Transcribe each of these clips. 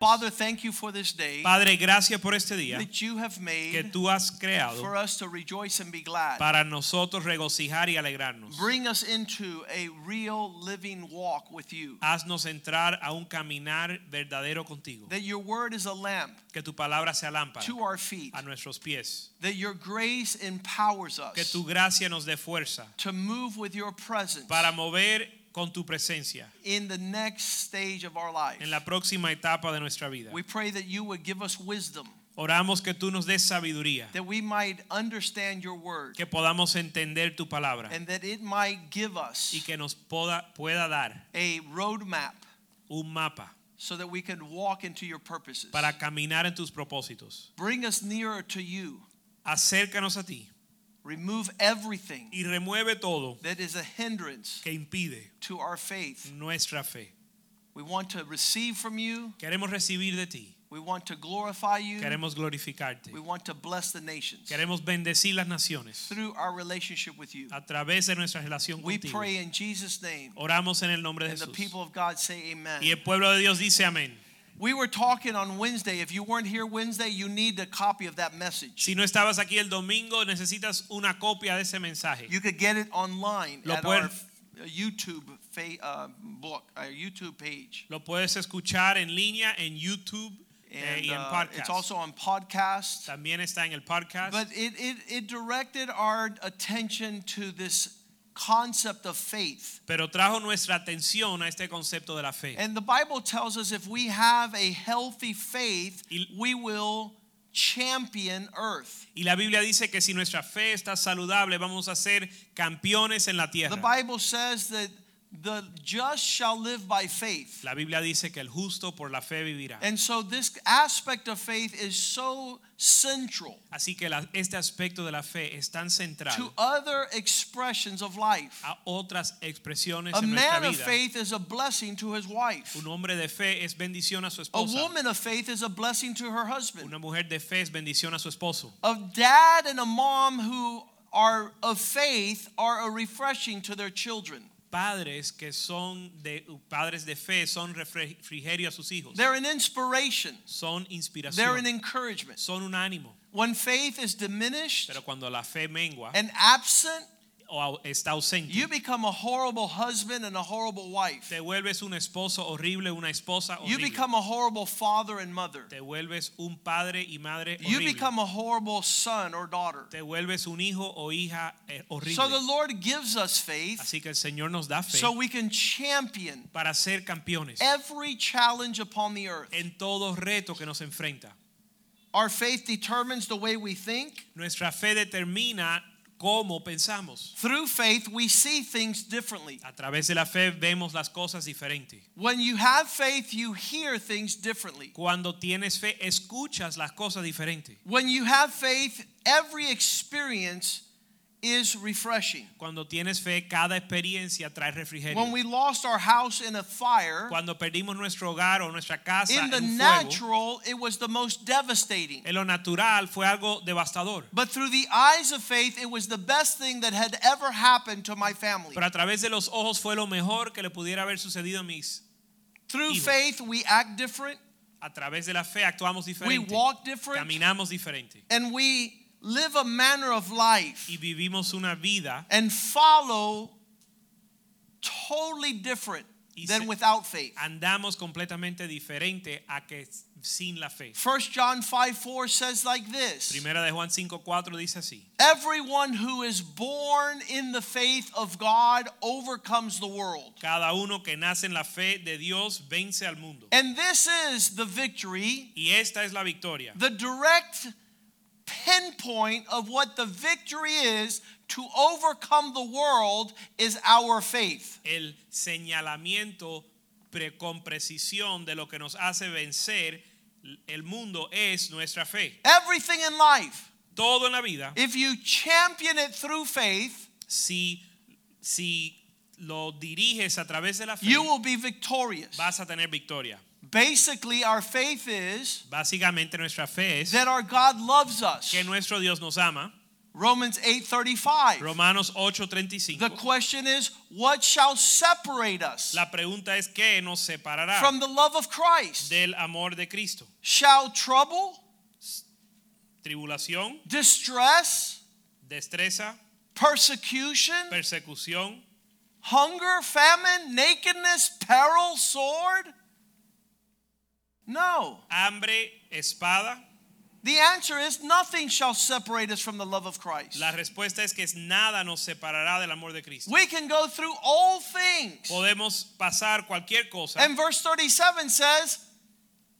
Father, thank you for this day Padre, gracias por este día that you have que made tú has creado for us to rejoice and be glad. para nosotros regocijar y alegrarnos. Bring us into a real living walk with you. Haznos entrar a un caminar verdadero contigo. That your word is a lamp Que tu palabra sea lámpara to our feet. a nuestros pies. That your grace empowers Que us tu gracia nos dé fuerza to move with your presence para mover con tu presencia in the next stage of our life. en la próxima etapa de nuestra vida. We pray that you would give us wisdom, Oramos que tú nos des sabiduría, that we might understand your word, que podamos entender tu palabra and that it might give us y que nos poda- pueda dar a roadmap un mapa so that we can walk into your purposes. para caminar en tus propósitos. Bring us nearer to you. Acércanos a ti Remove everything y remueve todo that is a hindrance que impide to our faith. nuestra fe. We want to receive from you. Queremos recibir de ti. We want to glorify you. Queremos glorificarte. We want to bless the nations Queremos bendecir las naciones through our relationship with you. a través de nuestra relación We contigo. pray in Jesus' name. Oramos en el nombre de And the people of God say amen. Y el pueblo de Dios dice amén. We were talking on Wednesday. If you weren't here Wednesday, you need a copy of that message. Si no estabas aquí el domingo, necesitas una copia de ese mensaje. You could get it online Lo at our uh, YouTube fa- uh, book, our YouTube page. Lo puedes escuchar en línea en YouTube eh, And y en uh, podcast. it's also on podcast. También está en el podcast. But it, it, it directed our attention to this concept of faith. pero trajo nuestra atención a este concepto de la fe. And the Bible tells us if we have a healthy faith, we will champion earth. Y la Biblia dice que si nuestra fe está saludable, vamos a ser campeones en la The. Bible says that the just shall live by faith. La Biblia dice que el justo por la fe vivirá. And so this aspect of faith is so central Así que la- este aspecto de la fe es tan central to other expressions of life. a otras expresiones A en nuestra vida. A man of faith is a blessing to his wife. Un hombre de fe es bendición a su esposa. A woman of faith is a blessing to her husband. Una mujer de fe es bendición a su esposo. A dad and a mom who are of faith are a refreshing to their children. Padres que son de padres de fe son refrigerio a sus hijos. They're an inspiration. Son They're an encouragement. Son un ánimo. When faith is diminished Pero cuando la fe mengua and absent, o está ausente, you become a horrible husband and a horrible wife. te vuelves un esposo horrible, una esposa horrible. You become a horrible father and mother. Te vuelves un padre y madre horrible. You become a horrible son or daughter. Te vuelves un hijo o hija eh, horrible. So the Lord gives us faith Así que el Señor nos da fe so we can champion para ser campeones every challenge upon the earth. en todo reto que nos enfrenta. Our faith determines the way we think. Nuestra fe determina cómo pensamos. Through faith, we see things differently. A través de la fe vemos las cosas diferentes. When you have faith, you hear things differently. Cuando tienes fe, escuchas las cosas diferentes. When you have faith, every experience is refreshing. Cuando tienes fe, cada experiencia trae refrigerio. When we lost our house in a fire, Cuando perdimos nuestro hogar o nuestra casa in the en un fuego, natural, it was the most devastating. en lo natural fue algo devastador. But through the eyes of faith, it was the best thing that had ever happened to my family. Pero a través de los ojos fue lo mejor que le pudiera haber sucedido a mis. Through hijos. faith, we act different, A través de la fe actuamos diferente. we walk different, Caminamos diferente. and we live a manner of life Y vivimos una vida and follow totally different than without faith. andamos completamente diferente a que sin la fe. 1 John 5 4 says like this Primera de Juan 5:4 dice así: Everyone who is born in the faith of God overcomes the world. Cada uno que nace en la fe de Dios vence al mundo. And this is the victory, Y esta es la victoria. the direct pinpoint of what the victory is to overcome the world is our faith. El señalamiento pre- con precisión de lo que nos hace vencer el mundo es nuestra fe. Everything in life, todo en la vida, if you champion it through faith, si, si lo diriges a través de la fe, you will be victorious. vas a tener victoria. Basically, our faith is Básicamente nuestra fe es that our God loves us. que nuestro Dios nos ama. Romans 8:35. Romanos The question is, what shall separate us La pregunta es qué nos separará from the love of Christ? del amor de Cristo. Shall trouble, Tribulación, distress, destreza, persecution, persecución, hunger, famine, nakedness, peril, sword? No. hambre, espada. The answer is nothing shall separate us from the love of Christ. La respuesta es que nada nos separará del amor de Cristo. We can go through all things. Podemos pasar cualquier cosa. And verse 37 says,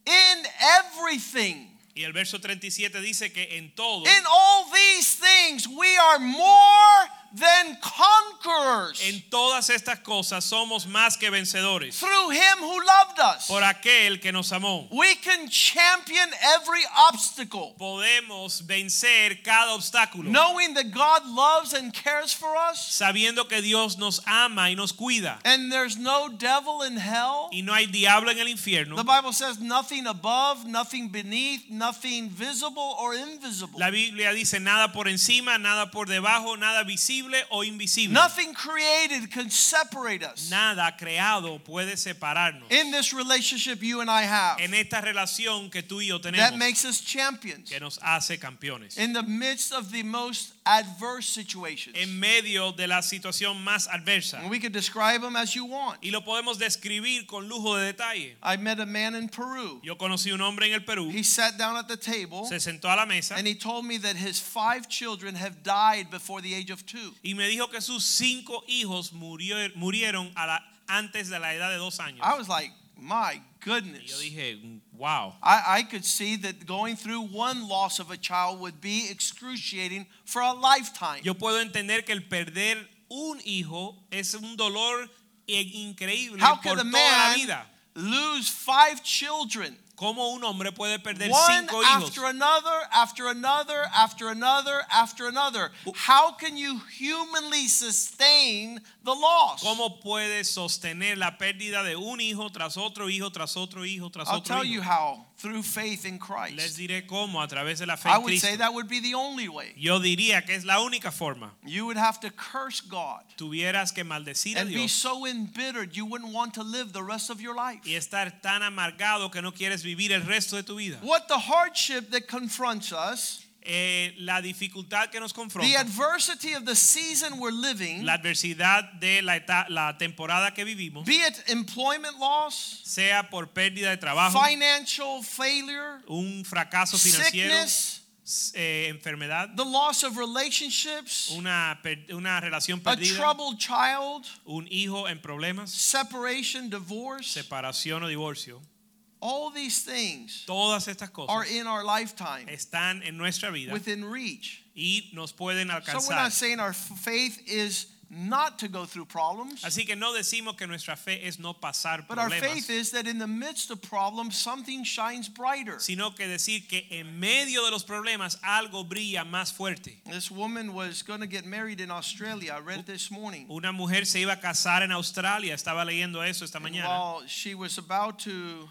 in everything, Y el verso 37 dice que en todo, in all these things, we are more than conquerors en todas estas cosas somos más que vencedores through him who loved us. por aquel que nos amó. We can champion every obstacle, Podemos vencer cada obstáculo, knowing that God loves and cares for us, sabiendo que Dios nos ama y nos cuida. and there's no devil in hell. Y no hay diablo en el infierno. The Bible says nothing above, nothing beneath, nothing visible or invisible. La Biblia dice nada por encima, nada por debajo, nada visible o invisible. Nothing created can separate us. Nada creado puede separarnos. In this relationship you and I have, En esta relación que tú y yo tenemos. that makes us champions que nos hace campeones. in the midst of the most adverse situations. En medio de la situación más adversa. And we could describe them as you want. Y lo podemos describir con lujo de detalle. I met a man in Peru. Yo conocí un hombre en el Perú, He sat down at the table se sentó a la mesa and he told me that his five children have died before the age of two. y me dijo que sus cinco hijos murió- murieron a la- antes de la edad de dos años. I was like, my Y yo goodness. dije, wow. I, I could see that going through one loss of a child would be excruciating for a lifetime. Yo puedo entender que el perder un hijo es un dolor in- increíble How por could a toda la man vida. lose five children? ¿Cómo un hombre puede perder One cinco hijos? after another, after another, after another, after another. How can you humanly sustain the loss? ¿Cómo puede sostener la pérdida de un hijo tras otro hijo, tras otro hijo, tras I'll otro tell you how. Through faith in Les Christ. diré cómo a través de la fe I en would say Cristo. that would be the only way. Yo diría que es la única forma. You would have to curse God Tuvieras que maldecir a and be Dios so embittered you wouldn't want to live the rest of your life. y estar tan amargado que no quieres vivir el resto de tu vida. What the hardship that confronts us, Eh, la dificultad que nos the confronta, adversity of the season we're living, la adversidad de la, la temporada que vivimos, be it employment loss, sea por pérdida de trabajo, financial failure, un fracaso financiero, sickness, eh, enfermedad, the loss of relationships, una, relación a perdida, troubled child, un hijo en problemas, separation, divorce, separación o divorcio. All these things Todas estas are in our lifetime están en nuestra vida within reach. y nos pueden So we're not saying our faith is not to go through problems, Así que no decimos que nuestra fe es no pasar but our faith is that in the midst of problems, something shines brighter. sino que decir que en medio de los problemas algo brilla más fuerte. This woman was going to get married in Australia. I read this morning. Una mujer se iba a casar en Australia, estaba leyendo eso esta mañana. While she was about to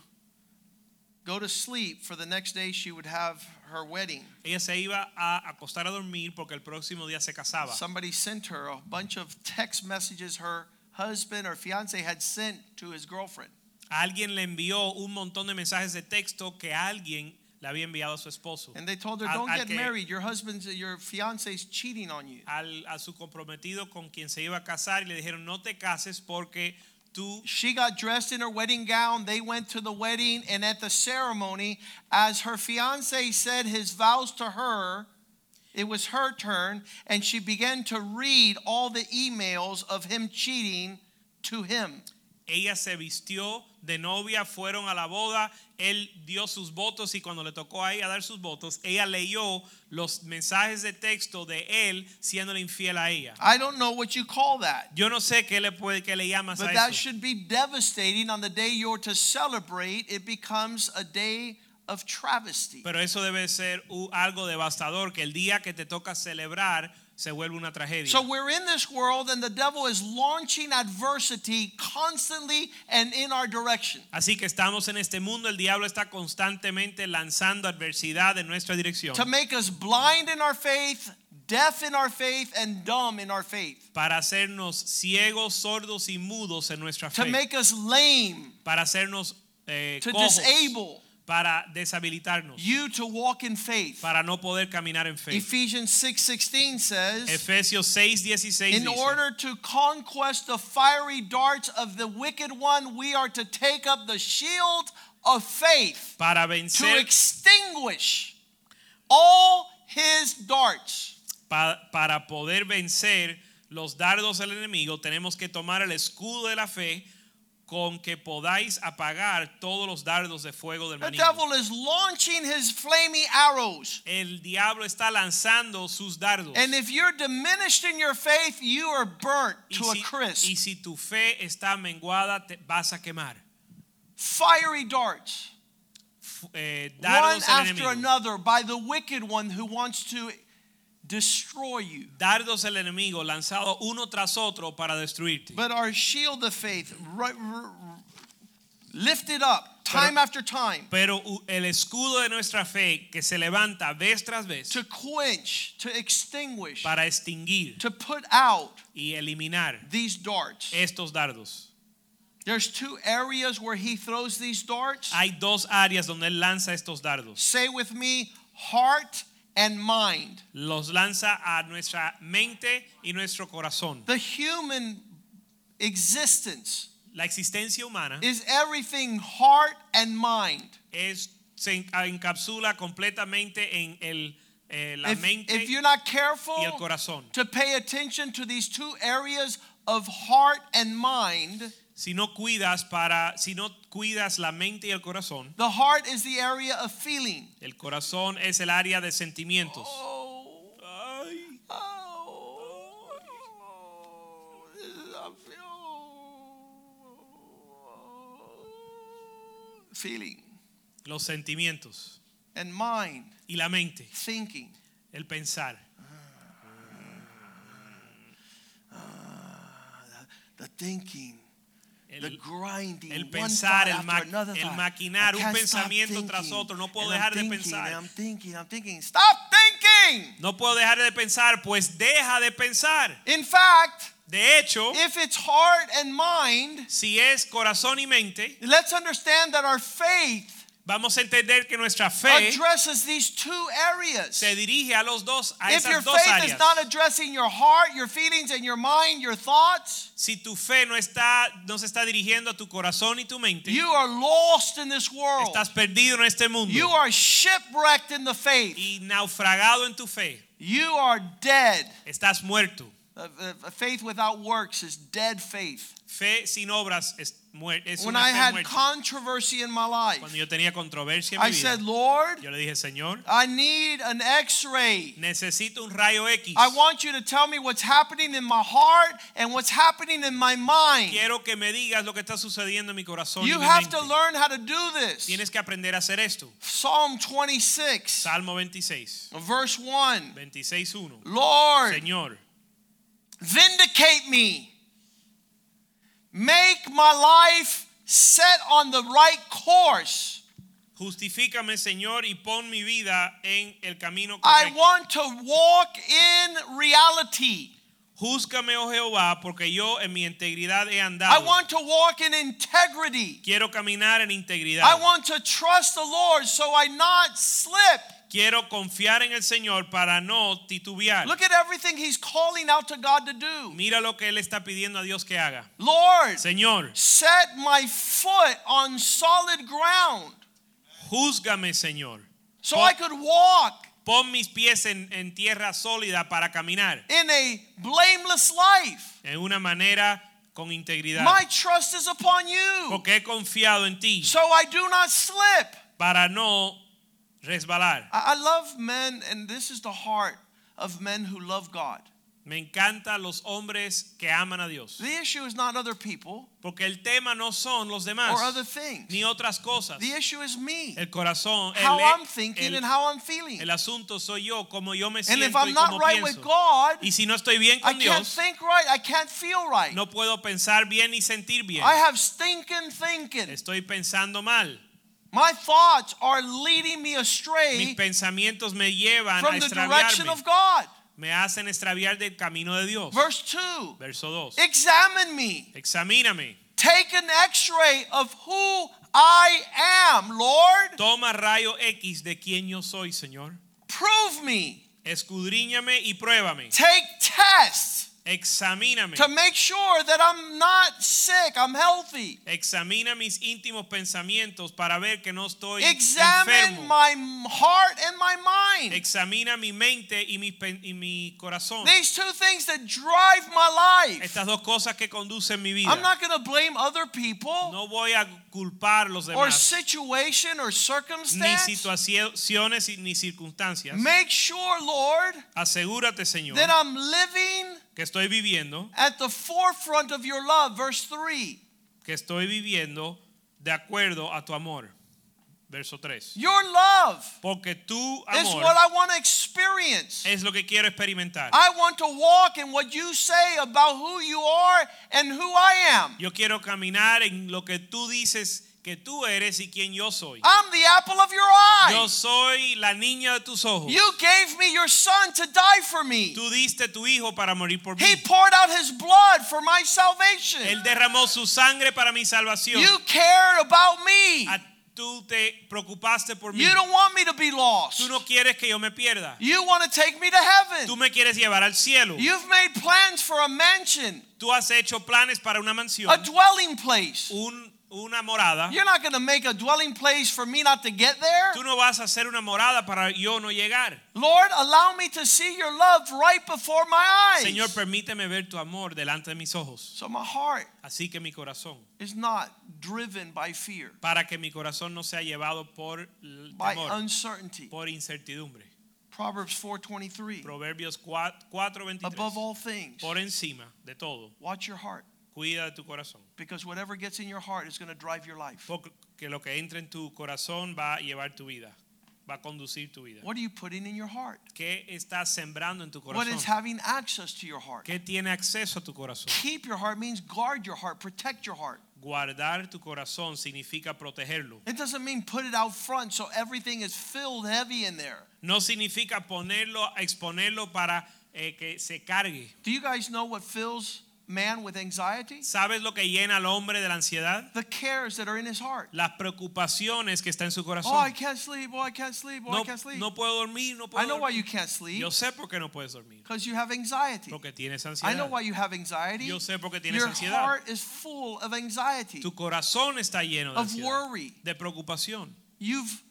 go to sleep, for the next day she would have her wedding. Ella se iba a acostar a dormir porque el próximo día se casaba. Somebody sent her a bunch of text messages her husband or fiance had sent to his girlfriend. Alguien le envió un montón de mensajes de texto que alguien le había enviado a su esposo. And they told her, Don't al get que- married. Your husband's, your fiance's cheating on you. Al, a su comprometido con quien se iba a casar y le dijeron no te cases porque tú She got dressed in her wedding gown. They went to the wedding, and at the ceremony, as her fiance said his vows to her, it was her turn, and she began to read all the emails of him cheating to him. Ella se vistió de novia, fueron a la boda, él dio sus votos y cuando le tocó a ella dar sus votos, ella leyó los mensajes de texto de él siéndole infiel a ella. I don't know what you call that. Yo no sé qué le puede qué le llamas But a that eso. should be devastating on the day you're to celebrate. It becomes a day of travesty. Pero eso debe ser algo devastador, que el día que te toca celebrar se vuelve una tragedia. So we're in this world, and the devil is launching adversity constantly and in our direction. Así que estamos en este mundo, el diablo está constantemente lanzando adversidad en nuestra dirección to make us blind in our faith, deaf in our faith, and dumb in our faith. para hacernos ciegos, sordos y mudos en nuestra To make us lame, para hacernos eh, to cojos, disable para deshabilitarnos, you to walk in faith. para no poder caminar en fe. Ephesians 6:16 says, Efesios 6:16 in dice, order to conquest the fiery darts of the wicked one, we are to take up the shield of faith para to extinguish all his darts. Pa- para poder vencer los dardos del enemigo, tenemos que tomar el escudo de la fe con que podáis apagar todos los dardos de fuego del The maligno. devil is launching his flaming arrows. El diablo está lanzando sus dardos. And if you're diminished in your faith, you are burnt y, to si, a crisp. y si tu fe está menguada, te vas a quemar. Fiery darts, Fu- eh, one dardos del after enemigo. another, by the wicked one who wants to destroy you. Dardos el enemigo lanzados uno tras otro para destruirte. But our shield of faith, ri- r- r- lifted up time Pero- after time, Pero u- el escudo de nuestra fe que se levanta vez tras vez to quench, to extinguish, para extinguir to put out y eliminar these darts. estos dardos. There's two areas where he throws these darts. Hay dos áreas donde él lanza estos dardos. Say with me, heart and mind. Los lanza a nuestra mente y nuestro corazón. The human existence La existencia humana is everything heart and mind. es, se en- encapsula completamente en el, eh, la If, mente if you're not y el careful corazón. to pay attention to these two areas of heart and mind, Si no cuidas para, si no cuidas la mente y el corazón, the heart is the area of feeling. el corazón es el área de sentimientos. Oh, Ay, oh, feel- feeling. Los sentimientos and mind, y la mente, thinking. el pensar, the thinking, the el, pensar, el, ma- el maquinar, un pensamiento tras otro. No puedo dejar de pensar. and I'm thinking, I'm thinking. Stop thinking. No puedo dejar de pensar, pues deja de pensar. In fact, De hecho, if it's heart and mind, si es corazón y mente, let's understand that our faith vamos a entender que nuestra fe addresses these two areas. se dirige a los dos, a If your esas dos faith is áreas. not addressing your heart, your feelings, and your mind, your thoughts, Si tu fe no está, no se está dirigiendo a tu corazón y tu mente, you are lost in this world. estás perdido en este mundo You are shipwrecked in the faith. y naufragado en tu fe. You are dead. Estás muerto. Faith without works is dead faith. Fe sin obras es, es When una I fe had muerta. controversy in my life, Cuando yo tenía controversia en I mi said, Lord, yo le dije, Señor, I need an x ray. necesito un rayo X. I want you to tell me what's happening in my heart and what's happening in my mind. Quiero que me digas lo que está sucediendo en mi corazón y You mi have mente. to learn how to do this. Tienes que aprender a hacer esto. Psalm 26, Salmo 26, verse 1. 26.1. Lord, Señor, vindicate me. Make my life set on the right course. justifícame, Señor, y pon mi vida en el camino correcto. I want to walk in reality. Júzgame, oh Jehová, porque yo en mi integridad he andado. I want to walk in integrity. Quiero caminar en integridad. I want to trust the Lord so I not slip. Quiero confiar en el Señor para no titubear. Look at everything he's calling out to God to do. Mira lo que Él está pidiendo a Dios que haga. Lord, Señor, set my foot on solid ground júzgame, Señor. so Pon- I could walk Pon mis pies en, en tierra sólida para caminar in a blameless life. en una manera con integridad. My trust is upon you Porque he confiado en ti so I do not slip. para no resbalar. I I love men, and this is the heart of men who love God. Me encantan los hombres que aman a Dios. The issue is not other people Porque el tema no son los demás or other things. ni otras cosas. The issue is me. El corazón, el, How I'm thinking el- and how I'm feeling. el asunto soy yo, como yo me And siento if I'm y not como right with pienso. God, Y si no estoy bien I con can't Dios, think right. I can't feel right. no puedo pensar bien ni sentir bien. I have stinking thinking. Estoy pensando mal. My thoughts are leading me Mis astray pensamientos me llevan a from the direction of God. Me hacen extraviar del camino de Dios. Verse 2 Verso 2. Examine me. Examíname. Take an x ray of who I am, Lord. Toma rayo X de quien yo soy, Señor. Prove me. Escudriñame y pruébame. Take tests Examíname. to make sure that I'm not sick, I'm healthy. Examina mis íntimos pensamientos para ver que no estoy Examine enfermo. my heart and my mind. Examina mi mente y mi, y mi corazón. These two things that drive my life. Estas dos cosas que conducen mi vida. I'm not going to blame other people No voy a culpar a los or situation or circumstance. Ni situaciones ni circunstancias. Make sure, Lord, Asegúrate, Señor, that I'm living que estoy viviendo, at the forefront of your love. Verse 3. que estoy viviendo de acuerdo a tu amor. Verso 3. Your love Porque tu is what I want to experience. es lo que quiero experimentar. I want to walk in what you say about who you are and who I am. Yo quiero caminar en lo que tú dices que tú eres y quien yo soy. I'm the apple of your Yo eye. soy la niña de tus ojos. You gave me your son to die for me. Tú diste tu hijo para morir por mí. He poured out his blood for my salvation. Él derramó su sangre para mi salvación. You cared about me. A- tú te preocupaste por mí. You don't want me to be lost. Tú no quieres que yo me pierda. You want to take me to Tú heaven. me quieres llevar al cielo. You've made plans for a mansion, Tú has hecho planes para una mansión, a dwelling place. un- una morada. You're not going to make a dwelling place for me not to get there. Tú no vas a hacer una morada para yo no llegar. Lord, allow me to see your love right before my eyes. Señor, permíteme ver tu amor delante de mis ojos. So my heart Así que mi corazón, is not driven by fear, para que mi corazón no sea llevado por by temor, uncertainty. por incertidumbre. Proverbs 4:23. Proverbios 4:23. Above all things, Por encima de todo, watch your heart cuida tu corazón. because whatever gets in your heart is going to drive your life. Porque lo que entra en tu corazón va a llevar tu vida, va a conducir tu vida. What are you putting in your heart? ¿Qué estás sembrando en tu corazón? What is having access to your heart? ¿Qué tiene acceso a tu corazón? Keep your heart means guard your heart, protect your heart. Guardar tu corazón significa protegerlo. It doesn't mean put it out front so everything is filled heavy in there. No significa ponerlo, exponerlo para eh, que se cargue. Do you guys know what fills man with anxiety? ¿Sabes lo que llena al hombre de la ansiedad? The cares that are in his heart. Las preocupaciones que está en su oh, corazón. Oh, I can't sleep. Oh, I can't sleep. Oh, No, I can't sleep. no puedo dormir, no puedo I know why you can't sleep Yo sé por qué no puedes dormir. because you have anxiety. Porque tienes ansiedad. I know why you have anxiety. Yo sé por qué tienes Your ansiedad. heart is full of anxiety, Tu corazón está lleno de of ansiedad, worry. de preocupación. You've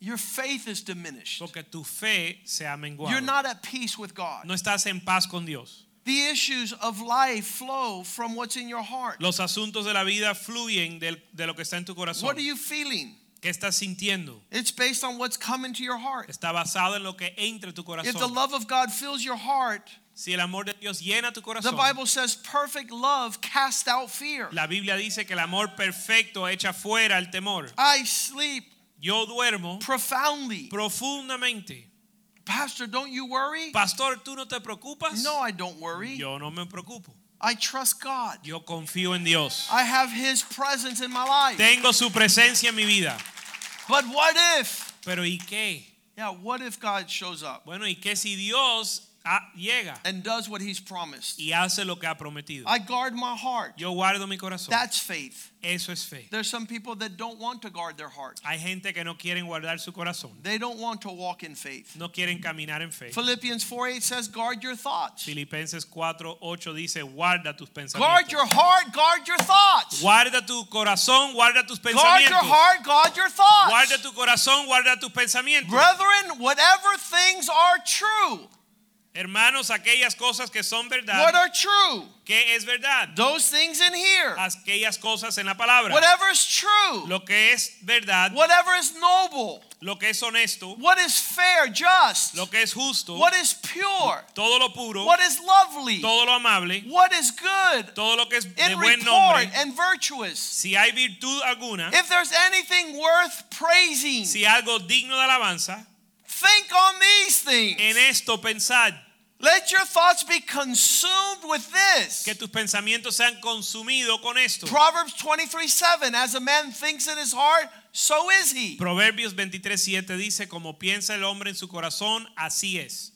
your faith is diminished. Porque tu fe se ha menguado. You're not at peace with God. No estás en paz con Dios. The issues of life flow from what's in your heart. Los asuntos de la vida fluyen del- de, lo que está en tu corazón. What are you feeling? ¿Qué estás sintiendo? It's based on what's coming to your heart. Está basado en lo que entra en tu If the love of God fills your heart, Si el amor de Dios llena tu corazón. the Bible says perfect love casts out fear. la Biblia dice que el amor perfecto echa fuera el temor. I sleep Yo duermo profoundly. profundamente. Pastor, don't you worry? Pastor, ¿tú no te preocupas? No, I don't worry. Yo no me preocupo. I trust God. Yo confío en Dios. I have His presence in my life. Tengo su presencia en mi vida. But what if? Pero ¿y qué? Yeah, what if God shows up Bueno, ¿y qué si Dios Ah, llega and does what He's promised? y hace lo que ha prometido? I guard my heart. Yo guardo mi corazón. That's faith. Eso es fe. There's some people that don't want to guard their heart. Hay gente que no quieren guardar su corazón. They don't want to walk in faith. No quieren caminar en fe. Philippians 4 8 says, guard your thoughts. Filipenses 4:8 dice, guarda tus pensamientos. Guard your heart, guard your thoughts. Guarda tu corazón, guarda tus pensamientos. Guard your heart, guard your thoughts. Guarda tu corazón, guarda tus pensamientos. Brethren, whatever things are true, Hermanos, aquellas cosas que son verdad. what are true? que es verdad. Those things in here. Aquellas cosas en la palabra. Whatever is true, Lo que es verdad, whatever is noble, lo que es honesto, what is fair, just, lo que es justo, what is pure, todo lo puro, what is lovely, todo lo amable, what is good, todo lo que es de in buen nombre, and virtuous. si hay virtud alguna, If there's anything worth praising, si algo digno de alabanza, think on these things. en esto pensad Let your thoughts be consumed with this. que tus pensamientos sean consumidos con esto. Proverbs 23 7 As a man thinks in his heart, so is he. Proverbios 23:7 dice, como piensa el hombre en su corazón, así es.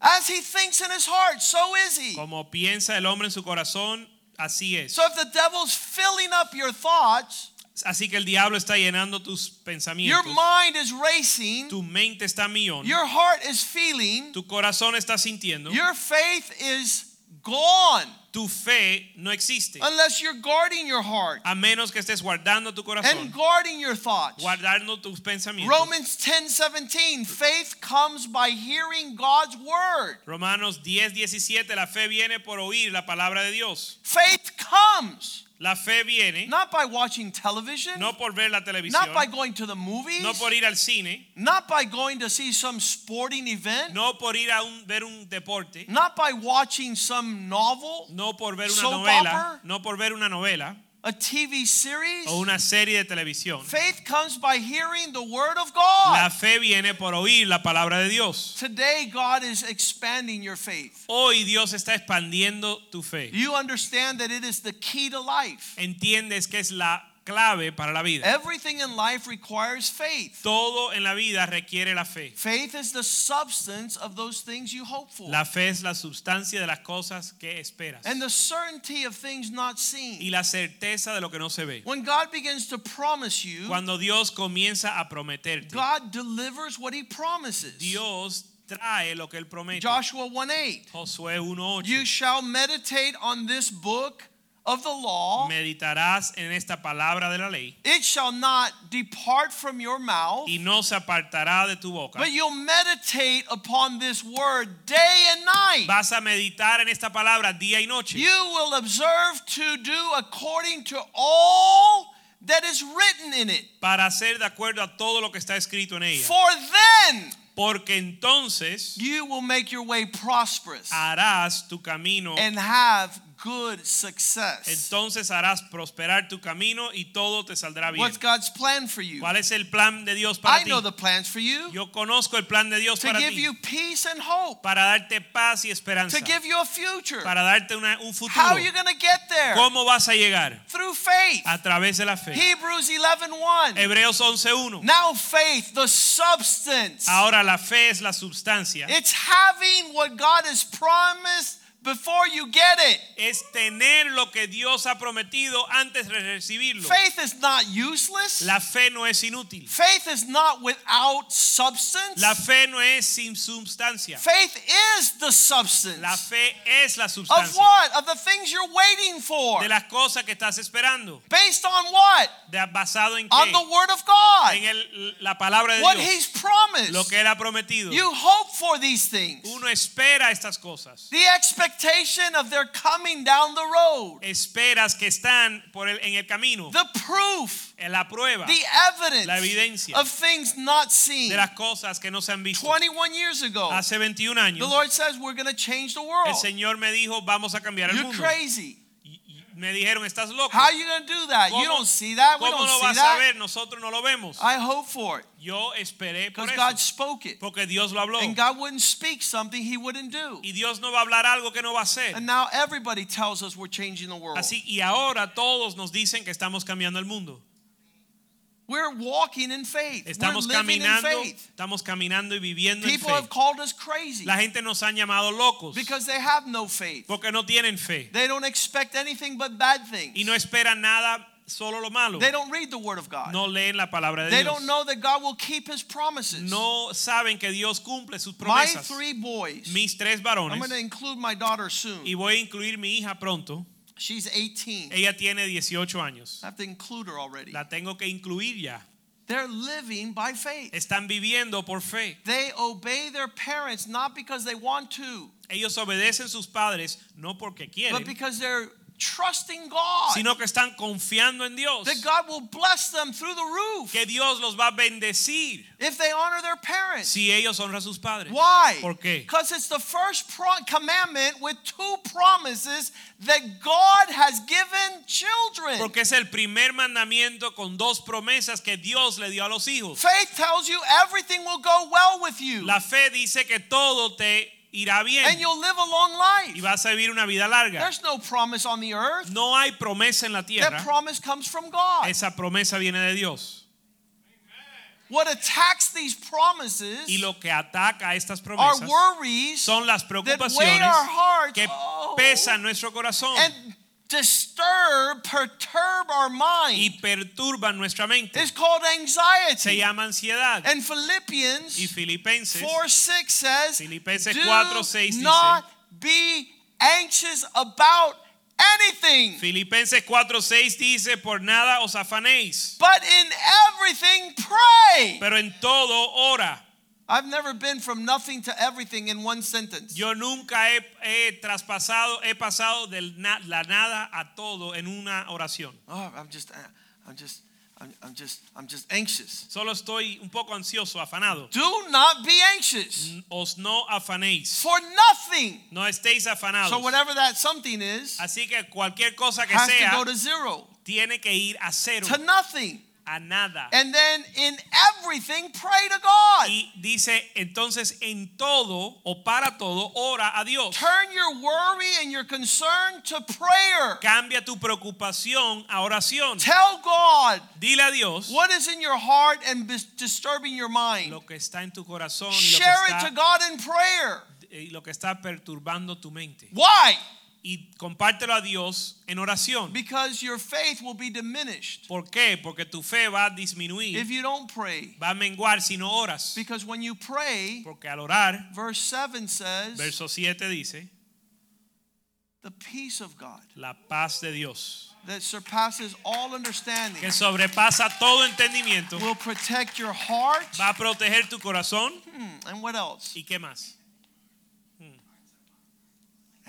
As he thinks in his heart, so is he. Como piensa el hombre en su corazón, así es. So if the devil's filling up your thoughts, Así que el diablo está llenando tus your pensamientos. mind is racing, Tu mente está millón. your heart is feeling, Tu corazón está sintiendo. your faith is gone Tu fe no existe. unless you're guarding your heart A menos que estés guardando tu and corazón. guarding your thoughts. Guardando tus pensamientos. Romans 10 17, faith comes by hearing God's word. Romanos 10, 17. La fe viene por oír la palabra de Dios. Faith comes La fe viene not by watching television, no por ver la televisión. not by going to the movies, No por ir al cine. not by going to see some sporting event, No por ir a un, ver un deporte. not by watching some novel, No por ver una novela. opera. No por ver una novela a TV series. o una serie de televisión. Faith comes by hearing the word of God. La fe viene por oír la palabra de Dios. Today, God is expanding your faith. Hoy Dios está expandiendo tu fe. You understand that it is the key to life. Entiendes que es la clave para la vida. Everything in life requires faith. Todo en la vida requiere la fe. Faith is the substance of those things you hope for La fe es la sustancia de las cosas que esperas and the certainty of things not seen. y la certeza de lo que no se ve. When God begins to promise you, Cuando Dios comienza a prometerte, God delivers what he promises. Dios trae lo que él promete. Joshua 1 8. Josué 1:8. You shall meditate on this book of the law. Meditarás en esta palabra de la ley It shall not depart from your mouth, y no se apartará de tu boca. but you'll meditate upon this word day and night. Vas a meditar en esta palabra día y noche. You will observe to do according to all that is written in it. para hacer de acuerdo a todo lo que está escrito en ella. For then Porque entonces you will make your way prosperous harás tu camino, and have good success. entonces harás prosperar tu camino y todo te saldrá bien. What's God's plan for you? ¿Cuál es el plan de Dios para I ti? know the plans for you Yo conozco el plan de Dios to para give ti, you peace and hope, para darte paz y esperanza, to give you a future. para darte una- un How futuro. are you going to get there? ¿Cómo vas a llegar? Through faith. A través de la fe. Hebrews 11:1. Hebreos 11:1. Now faith, the substance. Ahora la fe es la substancia. It's having what God has promised before you get it. Es tener lo que Dios ha prometido antes de recibirlo. Faith is not useless. La fe no es inútil. Faith is not without substance. La fe no es sin sustancia. Faith is the substance La fe es la sustancia. of what? Of the things you're waiting for. de las cosas que estás esperando. Based on what? De, basado en qué? On the word of God. En el- la palabra de What Dios. he's promised. Lo que él ha prometido. You hope for these things. Uno espera estas cosas. The expectation of their coming down the road. Esperas que están por el, en el camino. The proof, la prueba the evidence La evidencia. of things not seen. de las cosas que no se han visto. 21 years ago, Hace 21 the Lord says we're going to change the world. el. Señor me dijo, vamos a cambiar el You're mundo. crazy. Me dijeron, estás loco. How are you going to do that? You don't see that. We don't see that. Nosotros no lo vemos. I hope for it Yo esperé por eso. God spoke it. Porque Dios lo habló. And God wouldn't speak something he wouldn't do. Y Dios no va a hablar algo que no va a hacer. And now everybody tells us we're changing the world. Así y ahora todos nos dicen que estamos cambiando el mundo. We're walking in faith. Estamos we're living in faith. estamos caminando y viviendo en People fe. have called us crazy La gente nos han llamado locos because they have no faith. porque no tienen fe They don't expect anything but bad things. y no esperan nada, solo lo malo. They don't read the word of God. No leen la palabra de They Dios. don't know that God will keep his promises. No saben que Dios cumple sus promesas. My three boys. Mis tres varones. I'm going to include my daughter soon. y voy a incluir mi hija pronto. She's 18. Ella tiene 18 años. I have to include her already. La tengo que incluir ya. They're living by faith. Están viviendo por fe. They obey their parents not because they want to, Ellos obedecen sus padres no porque quieren. but because they're trusting God. sino que están confiando en Dios. that God will bless them through the roof Que Dios los va a bendecir if they honor their parents. si ellos honran a sus padres. Why? ¿Por qué? Because it's the first pro- commandment with two promises that God has given children. Porque es el primer mandamiento con dos promesas que Dios le dio a los hijos. Faith tells you everything will go well with you La fe dice que todo te irá and you'll live a long y life. vas a vivir una vida larga. There's no promise on the earth. No hay promesa en la tierra. That promise comes from God. Esa promesa viene de Dios. What attacks these promises Y lo que ataca estas are promesas worries son las that weigh preocupaciones our hearts que oh, pesan nuestro corazón and disturb, perturb our mind. y perturban nuestra mente. It's called Se anxiety. llama ansiedad. And Philippians Y Filipenses 4 6 says, Filipenses Do 4, 6 dice- not be anxious about anything, Filipenses 4:6 dice, por nada os afanéis, but in everything pray. pero en todo ora. I've never been from nothing to everything in one sentence. Yo nunca he, he traspasado, he pasado de la nada a todo en una oración. Oh, I'm just, uh, I'm just, I'm, I'm just, I'm just anxious. Solo estoy un poco ansioso, afanado. Do not be anxious Os no afanéis. for nothing. No estéis afanados. So whatever that something is, Así que cualquier cosa que has to go to zero, tiene que ir a cero, to nothing. A nada. And then in everything, pray to God. Y dice, entonces en todo o para todo, ora a Dios. Turn your worry and your concern to prayer. Cambia tu preocupación a oración. Tell God Dile a Dios what is in your heart and disturbing your mind. lo que está en tu corazón y lo que Share it to God in prayer. y lo que está perturbando tu mente. Why? Y compártelo a Dios en oración. Because your faith will be diminished ¿Por qué? Porque tu fe va a disminuir, if you don't pray. va a menguar si no oras. Because when you pray, Porque al orar, verse 7 says, verso 7 dice, the peace of God la paz de Dios, that surpasses all understanding que sobrepasa todo entendimiento, will protect your heart. va a proteger tu corazón. Hmm, And what else? ¿Y qué más?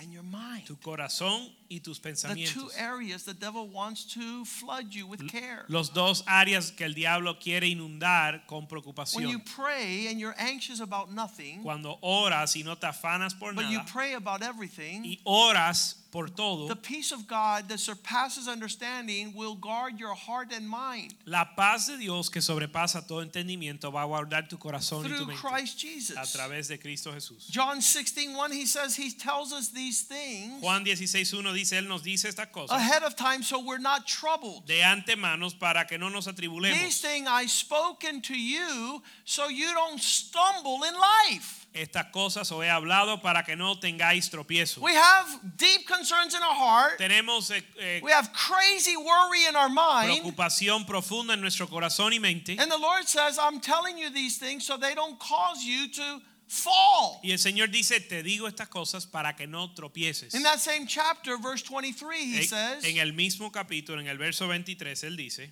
And your mind. Tu corazón y tus The two areas the devil wants to flood you with care. Los dos áreas que el diablo quiere inundar con When you pray and you're anxious about nothing, Cuando oras y no te afanas por but you pray about everything, y oras por todo, the peace of God that surpasses understanding will guard your heart and mind la paz de Dios que sobrepasa todo entendimiento va a guardar tu corazón y tu through mente Christ a Jesus. través de Cristo Jesús. John 16, 1, he says he tells us these things Juan 16:1 dice, Él nos dice estas cosas ahead of time so we're not troubled. de antemanos para que no nos atribulemos. These things I spoken to you so you don't stumble in life. Estas cosas os he hablado para que no tengáis tropiezo. We have deep concerns in our heart. Tenemos eh, eh, We have crazy worry in our mind. preocupación profunda en nuestro corazón y mente. And the Lord says, I'm telling you these things so they don't cause you to fall. Y el Señor dice, te digo estas cosas para que no tropieces. In that same chapter, verse 23, he En, says, en el mismo capítulo, en el verso 23, Él dice,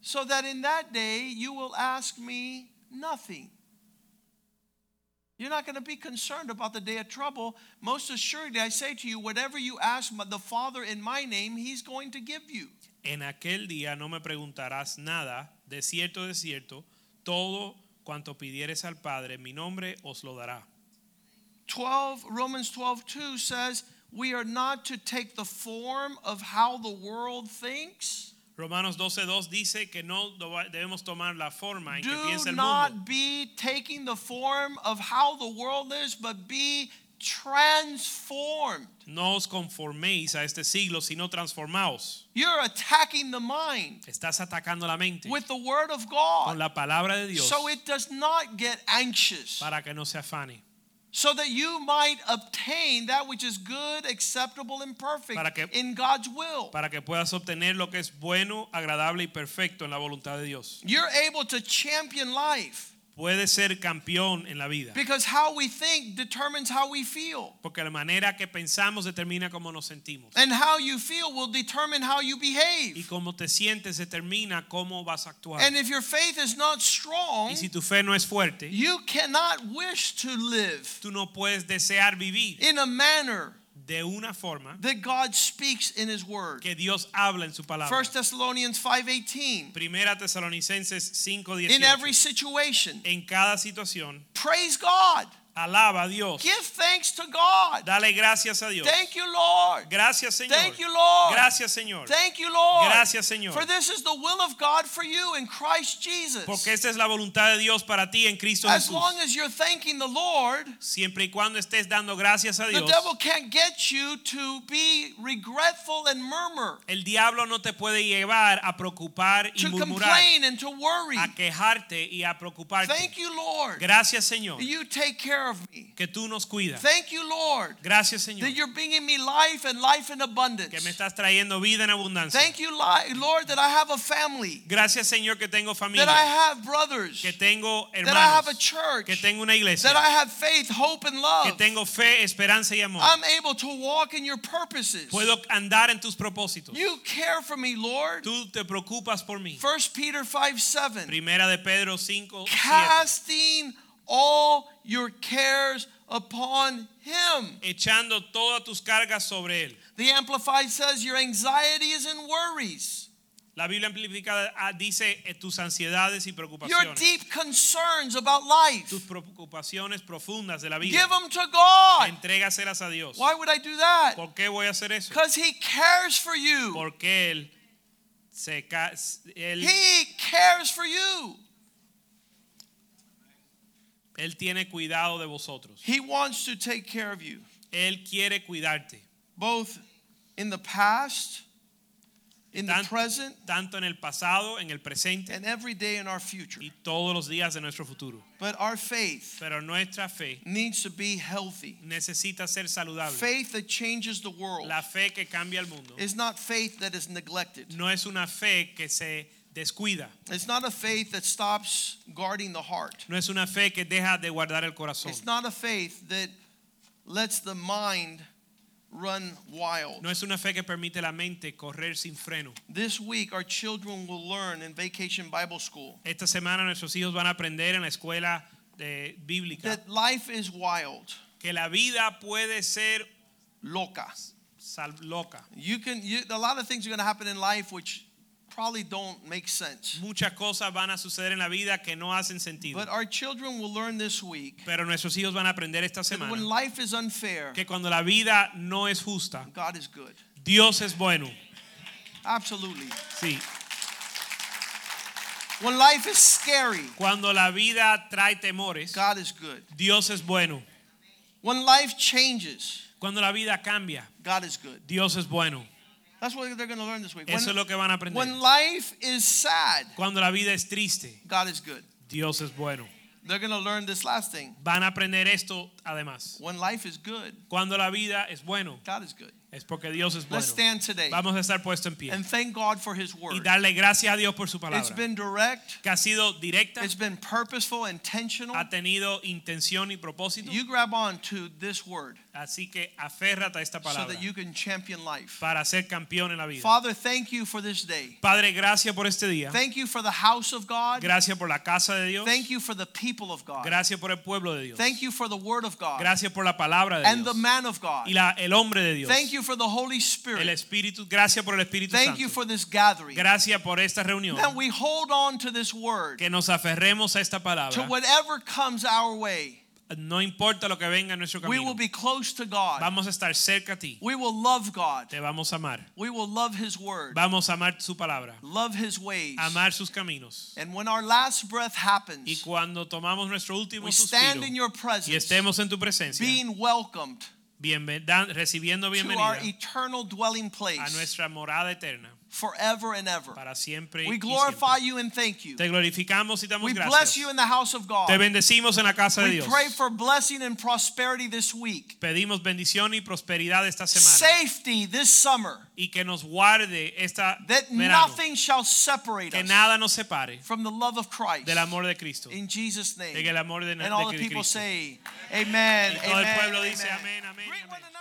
So that in that day you will ask me nothing. You're not going to be concerned about the day of trouble. Most assuredly, I say to you, whatever you ask the Father in my name, He's going to give you. en aquel día no me preguntarás nada, de cierto, de cierto, todo cuanto pidieres al Padre en mi nombre os lo dará. 12 Romans 12 2 says we are not to take the form of how the world thinks Romanos 12:2 dice que no debemos tomar la forma en que do piensa el mundo. not be taking the form of how the world is but be transformed No os conforméis a este siglo, sino transformaos. you're attacking the mind Estás atacando la mente with the word of con God la palabra de Dios so it does not get anxious para que no se afane. So that you might obtain that which is good acceptable and perfect que- in God's will Para que puedas obtener lo que es bueno, agradable y perfecto en la voluntad de Dios. you're able to champion life Puedes ser campeón en la vida. Because how we think determines how we feel. Porque la manera que pensamos determina cómo nos sentimos. And how you feel will determine how you behave. Y cómo te sientes determina cómo vas a actuar. And if your faith is not strong, Y si tu fe no es fuerte, you cannot wish to live tú no puedes desear vivir in a manner de una forma that God speaks in his word. que Dios habla en su palabra. 1 Thessalonians 5:18. Primera Tesalonicenses 5:18. In every situation, En cada situación, praise God. Alaba a Dios. Give thanks to God. Dale gracias a Dios. Thank you, Lord. Gracias, Señor. Thank you, Lord. Gracias, Señor. Thank you, Lord. Gracias, Señor. For this is the will of God for you in Christ Jesus. Porque esta es la voluntad de Dios para ti en Cristo Jesús. As long as you're thanking the Lord, Siempre y cuando estés dando gracias a Dios, the devil can't get you to be regretful and murmur, el diablo no te puede llevar a preocupar y to murmurar, complain and to worry. a quejarte y a preocuparte. Thank you, Lord. Gracias, Señor, You take care of me. que tú nos cuidas. Thank you, Lord, Gracias, Señor, that you're bringing me life and life in abundance. que me estás trayendo vida en abundancia. Thank you, Lord, that I have a family, Gracias, Señor, que tengo that I have brothers, que tengo that I have a church, que tengo una iglesia, that I have faith, hope, and love. que tengo fe, esperanza y amor. I'm able to walk in your purposes. Puedo andar en tus propósitos. You care for me, Lord. Tú te preocupas por mí. 1 Peter 5 7. Primera de Pedro 5, 7. All your cares upon Him. Echando todas tus cargas sobre Él. The Amplified says your anxieties and worries, La Biblia amplificada ah, dice eh, tus ansiedades y preocupaciones. your deep concerns about life. Tus preocupaciones profundas de la vida. Give them to God. Entrégaselas a Dios. Why would I do that? ¿Por qué voy a hacer eso? Because He cares for you. Porque Él se él, He cares for you. Él tiene cuidado de vosotros. He wants to take care of you, Él quiere cuidarte. both in the past, in the Tan- present, Tanto en el pasado, en el presente and every day in our future. y todos los días de nuestro futuro. But our faith Pero nuestra fe needs to be healthy. necesita ser saludable. Faith that changes the world La fe que cambia el mundo is not faith that is neglected. no es una fe que se descuida. It's not a faith that stops guarding the heart. No es una fe que deja de guardar el corazón. It's not a faith that lets the mind run wild. No es una fe que permite la mente correr sin freno. This week, our children will learn in Vacation Bible School Esta semana nuestros hijos van a aprender en la escuela de bíblica that life is wild, que la vida puede ser loca. sal- loca. You can, you, a lot of things are going to happen in life which probably don't make sense. Muchas cosas van a suceder en la vida que no hacen sentido. But our children will learn this week Pero nuestros hijos van a aprender esta that when life is unfair, que cuando la vida no es justa, God is good. Dios es bueno. Absolutely. Sí. When life is scary, Cuando la vida trae temores, God is good. Dios es bueno. When life changes, Cuando la vida cambia, God is good. Dios es bueno. That's what they're going to learn this week. Eso es When, lo que van a aprender. when life is sad, Cuando la vida es triste, God is good. Dios es bueno. They're going to learn this last thing. Van a aprender esto además. When life is good, Cuando la vida es bueno, God is good. Es porque Dios es Let's stand today Vamos a estar puestos en pie and thank God for His y word. darle gracias a Dios por su It's palabra, been direct, que ha sido directa, it's been purposeful, intentional. ha tenido intención y propósito. You grab on to this word Así que aférrate a esta so palabra that you can champion life. para ser campeón en la vida. Father, thank you for this day. Padre, gracias por este día. Thank you for the house of God. Gracias por la casa de Dios. Thank you for the people of God. Gracias por el pueblo de Dios. Thank you for the word of God Gracias por la palabra de and the Dios. man of God. Y la, el hombre de Dios. Thank you for the Holy Spirit. El. Espíritu, gracias por el Espíritu Thank you for this gathering. Gracias por esta reunión. That we hold on to this word Que nos aferremos a esta palabra. to whatever comes our way. No importa lo que venga en nuestro camino. We will be close to God. Vamos a estar cerca a ti. We will love God. Te vamos a amar. We will love His word. Vamos a amar su palabra. Love His ways. Amar sus caminos. And when our last breath happens, Y cuando tomamos nuestro último we stand in your presence, y estemos en tu presencia, being welcomed bienven- recibiendo to our bienvenida eternal dwelling a place. nuestra morada eterna forever and ever. para siempre. We glorify siempre. you and thank you. Te glorificamos y damos We bless gracias. you in the house of God. Te bendecimos en la casa de We Dios. pray for blessing and prosperity this week. Pedimos bendición y prosperidad esta semana Safety this summer. y que nos guarde esta That verano. nothing shall separate Que us nada nos separe from the love of Christ. del amor de Cristo. In Jesus' name. En el amor de, And all the people Cristo. say, Amen. Y todo el amen, dice amen. amén, amén.